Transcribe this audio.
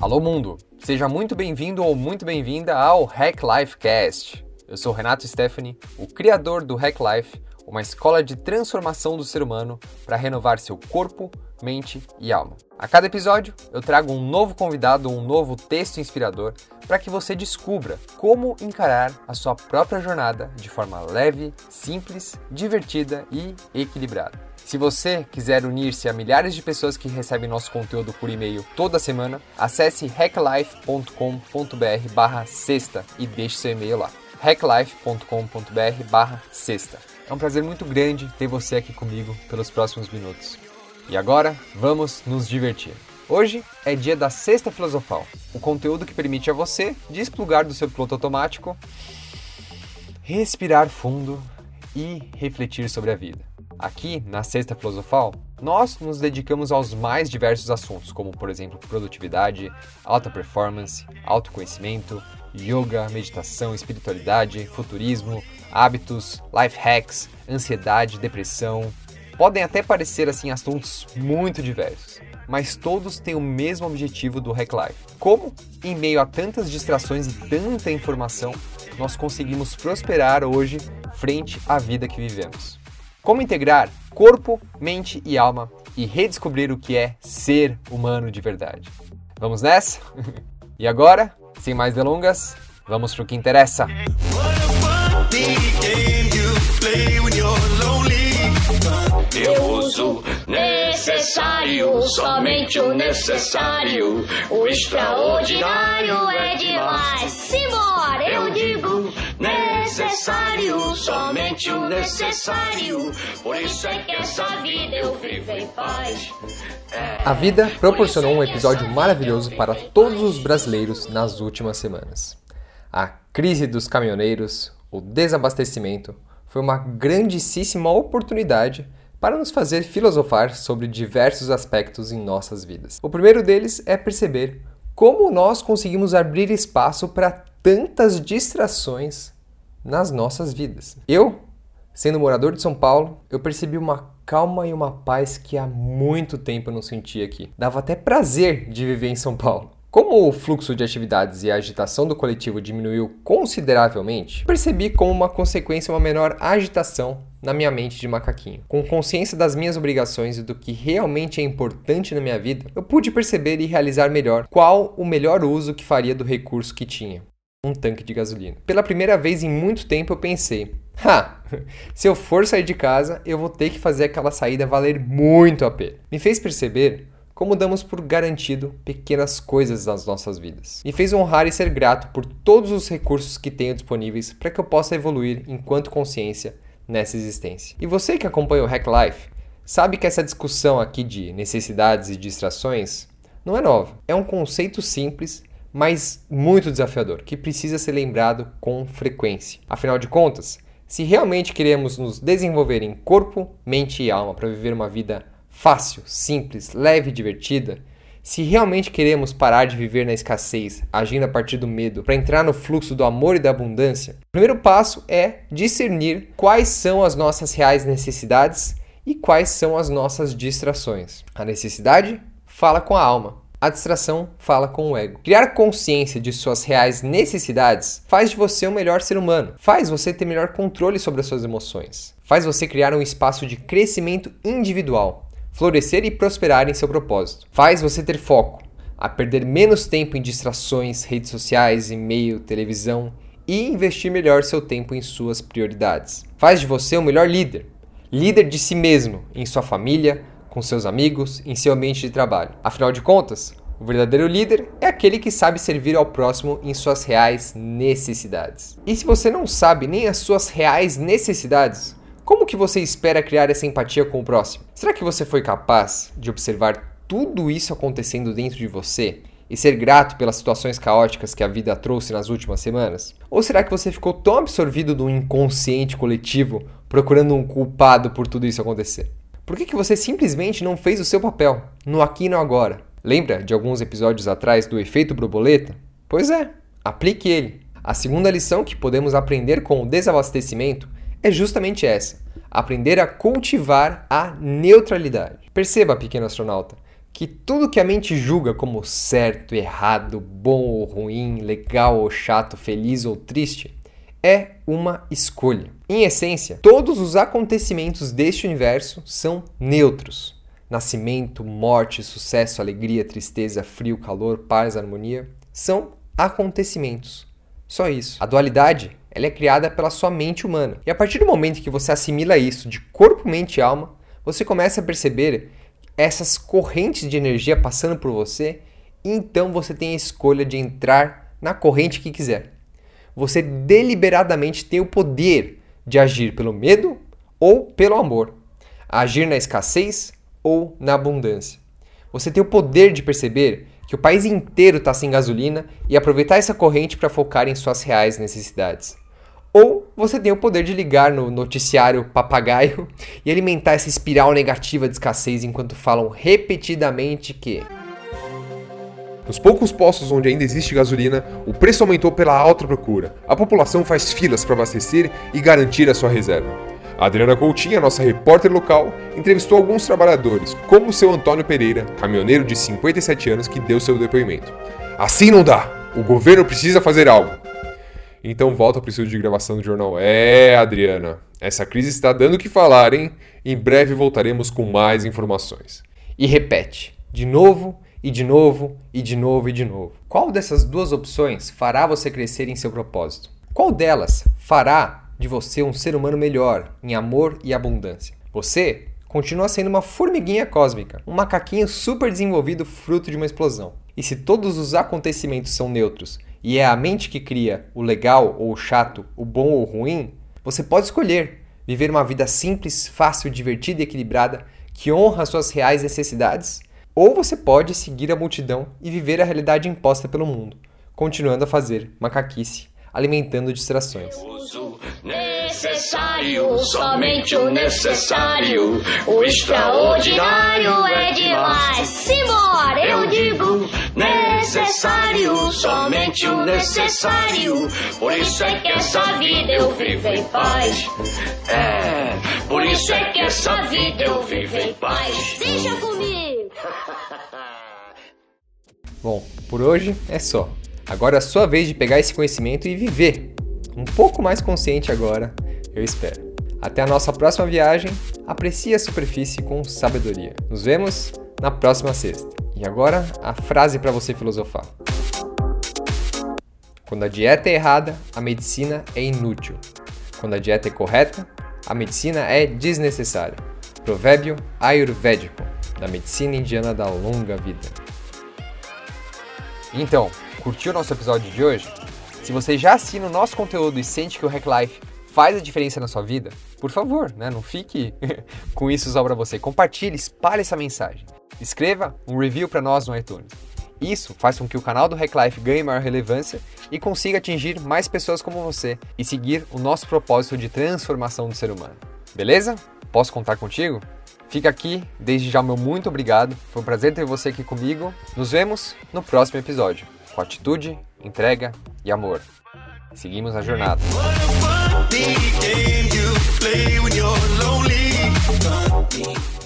Alô mundo, seja muito bem-vindo ou muito bem-vinda ao Hack Life Cast. Eu sou Renato Stephanie, o criador do Hack Life, uma escola de transformação do ser humano para renovar seu corpo, mente e alma. A cada episódio, eu trago um novo convidado, um novo texto inspirador para que você descubra como encarar a sua própria jornada de forma leve, simples, divertida e equilibrada. Se você quiser unir-se a milhares de pessoas que recebem nosso conteúdo por e-mail toda semana, acesse hacklife.com.br barra sexta e deixe seu e-mail lá. hacklife.com.br barra sexta. É um prazer muito grande ter você aqui comigo pelos próximos minutos. E agora, vamos nos divertir. Hoje é dia da Sexta Filosofal, o conteúdo que permite a você desplugar do seu piloto automático, respirar fundo e refletir sobre a vida. Aqui, na Sexta Filosofal, nós nos dedicamos aos mais diversos assuntos, como, por exemplo, produtividade, alta performance, autoconhecimento, yoga, meditação, espiritualidade, futurismo, hábitos, life hacks, ansiedade, depressão. Podem até parecer assim assuntos muito diversos, mas todos têm o mesmo objetivo do Hack Life. Como, em meio a tantas distrações e tanta informação, nós conseguimos prosperar hoje frente à vida que vivemos. Como integrar corpo, mente e alma e redescobrir o que é ser humano de verdade. Vamos nessa? e agora, sem mais delongas, vamos pro que interessa. Necessário, somente o necessário. O extraordinário é demais. Simbora, eu digo necessário, somente o necessário. Por isso é que essa vida eu vivo em paz. A vida proporcionou um episódio maravilhoso para todos os brasileiros nas últimas semanas. A crise dos caminhoneiros, o desabastecimento, foi uma grandíssima oportunidade para nos fazer filosofar sobre diversos aspectos em nossas vidas. O primeiro deles é perceber como nós conseguimos abrir espaço para tantas distrações nas nossas vidas. Eu, sendo morador de São Paulo, eu percebi uma calma e uma paz que há muito tempo eu não sentia aqui. Dava até prazer de viver em São Paulo. Como o fluxo de atividades e a agitação do coletivo diminuiu consideravelmente, percebi como uma consequência uma menor agitação na minha mente de macaquinho. Com consciência das minhas obrigações e do que realmente é importante na minha vida, eu pude perceber e realizar melhor qual o melhor uso que faria do recurso que tinha. Um tanque de gasolina. Pela primeira vez em muito tempo eu pensei: ha, se eu for sair de casa, eu vou ter que fazer aquela saída valer muito a pena. Me fez perceber como damos por garantido pequenas coisas nas nossas vidas. Me fez honrar e ser grato por todos os recursos que tenho disponíveis para que eu possa evoluir enquanto consciência nessa existência. E você que acompanha o Hack Life, sabe que essa discussão aqui de necessidades e distrações não é nova. É um conceito simples, mas muito desafiador, que precisa ser lembrado com frequência. Afinal de contas, se realmente queremos nos desenvolver em corpo, mente e alma para viver uma vida fácil, simples, leve e divertida, se realmente queremos parar de viver na escassez, agindo a partir do medo, para entrar no fluxo do amor e da abundância, o primeiro passo é discernir quais são as nossas reais necessidades e quais são as nossas distrações. A necessidade fala com a alma, a distração fala com o ego. Criar consciência de suas reais necessidades faz de você um melhor ser humano, faz você ter melhor controle sobre as suas emoções, faz você criar um espaço de crescimento individual florescer e prosperar em seu propósito. Faz você ter foco, a perder menos tempo em distrações, redes sociais, e-mail, televisão e investir melhor seu tempo em suas prioridades. Faz de você o um melhor líder, líder de si mesmo, em sua família, com seus amigos, em seu ambiente de trabalho. Afinal de contas, o verdadeiro líder é aquele que sabe servir ao próximo em suas reais necessidades. E se você não sabe nem as suas reais necessidades, como que você espera criar essa empatia com o próximo? Será que você foi capaz de observar tudo isso acontecendo dentro de você e ser grato pelas situações caóticas que a vida trouxe nas últimas semanas? Ou será que você ficou tão absorvido no inconsciente coletivo procurando um culpado por tudo isso acontecer? Por que, que você simplesmente não fez o seu papel, no aqui e no agora? Lembra de alguns episódios atrás do efeito borboleta? Pois é, aplique ele. A segunda lição que podemos aprender com o desabastecimento é justamente essa: aprender a cultivar a neutralidade. Perceba, pequeno astronauta, que tudo que a mente julga como certo, errado, bom ou ruim, legal ou chato, feliz ou triste, é uma escolha. Em essência, todos os acontecimentos deste universo são neutros. Nascimento, morte, sucesso, alegria, tristeza, frio, calor, paz, harmonia são acontecimentos. Só isso. A dualidade ela é criada pela sua mente humana. E a partir do momento que você assimila isso de corpo, mente e alma, você começa a perceber essas correntes de energia passando por você, e então você tem a escolha de entrar na corrente que quiser. Você deliberadamente tem o poder de agir pelo medo ou pelo amor, agir na escassez ou na abundância. Você tem o poder de perceber que o país inteiro está sem gasolina e aproveitar essa corrente para focar em suas reais necessidades. Ou você tem o poder de ligar no noticiário papagaio e alimentar essa espiral negativa de escassez enquanto falam repetidamente que. Nos poucos postos onde ainda existe gasolina, o preço aumentou pela alta procura. A população faz filas para abastecer e garantir a sua reserva. A Adriana Coutinho, nossa repórter local, entrevistou alguns trabalhadores, como o seu Antônio Pereira, caminhoneiro de 57 anos que deu seu depoimento. Assim não dá! O governo precisa fazer algo. Então volta para o estúdio de gravação do jornal. É, Adriana, essa crise está dando o que falar, hein? Em breve voltaremos com mais informações. E repete, de novo, e de novo, e de novo, e de novo. Qual dessas duas opções fará você crescer em seu propósito? Qual delas fará de você um ser humano melhor, em amor e abundância. Você continua sendo uma formiguinha cósmica, um macaquinho super desenvolvido fruto de uma explosão. E se todos os acontecimentos são neutros e é a mente que cria o legal ou o chato, o bom ou o ruim, você pode escolher viver uma vida simples, fácil, divertida e equilibrada que honra suas reais necessidades, ou você pode seguir a multidão e viver a realidade imposta pelo mundo, continuando a fazer macaquice, alimentando distrações necessário, somente o necessário. O extraordinário é demais. Simbora, eu digo necessário, somente o necessário. Por isso é que essa vida eu vivo em paz. É, por isso é que essa vida eu vivo em paz. Deixa comigo. Bom, por hoje é só. Agora é a sua vez de pegar esse conhecimento e viver um pouco mais consciente agora, eu espero. Até a nossa próxima viagem, aprecie a superfície com sabedoria. Nos vemos na próxima sexta. E agora a frase para você filosofar. Quando a dieta é errada, a medicina é inútil. Quando a dieta é correta, a medicina é desnecessária. Provérbio ayurvédico da medicina indiana da longa vida. Então, curtiu o nosso episódio de hoje? Se você já assina o nosso conteúdo e sente que o Hack Life faz a diferença na sua vida, por favor, né, não fique com isso só para você. Compartilhe, espalhe essa mensagem. Escreva um review para nós no iTunes. Isso faz com que o canal do Hack Life ganhe maior relevância e consiga atingir mais pessoas como você e seguir o nosso propósito de transformação do ser humano. Beleza? Posso contar contigo? Fica aqui, desde já meu muito obrigado. Foi um prazer ter você aqui comigo. Nos vemos no próximo episódio. Com atitude, entrega e amor. Seguimos a jornada. What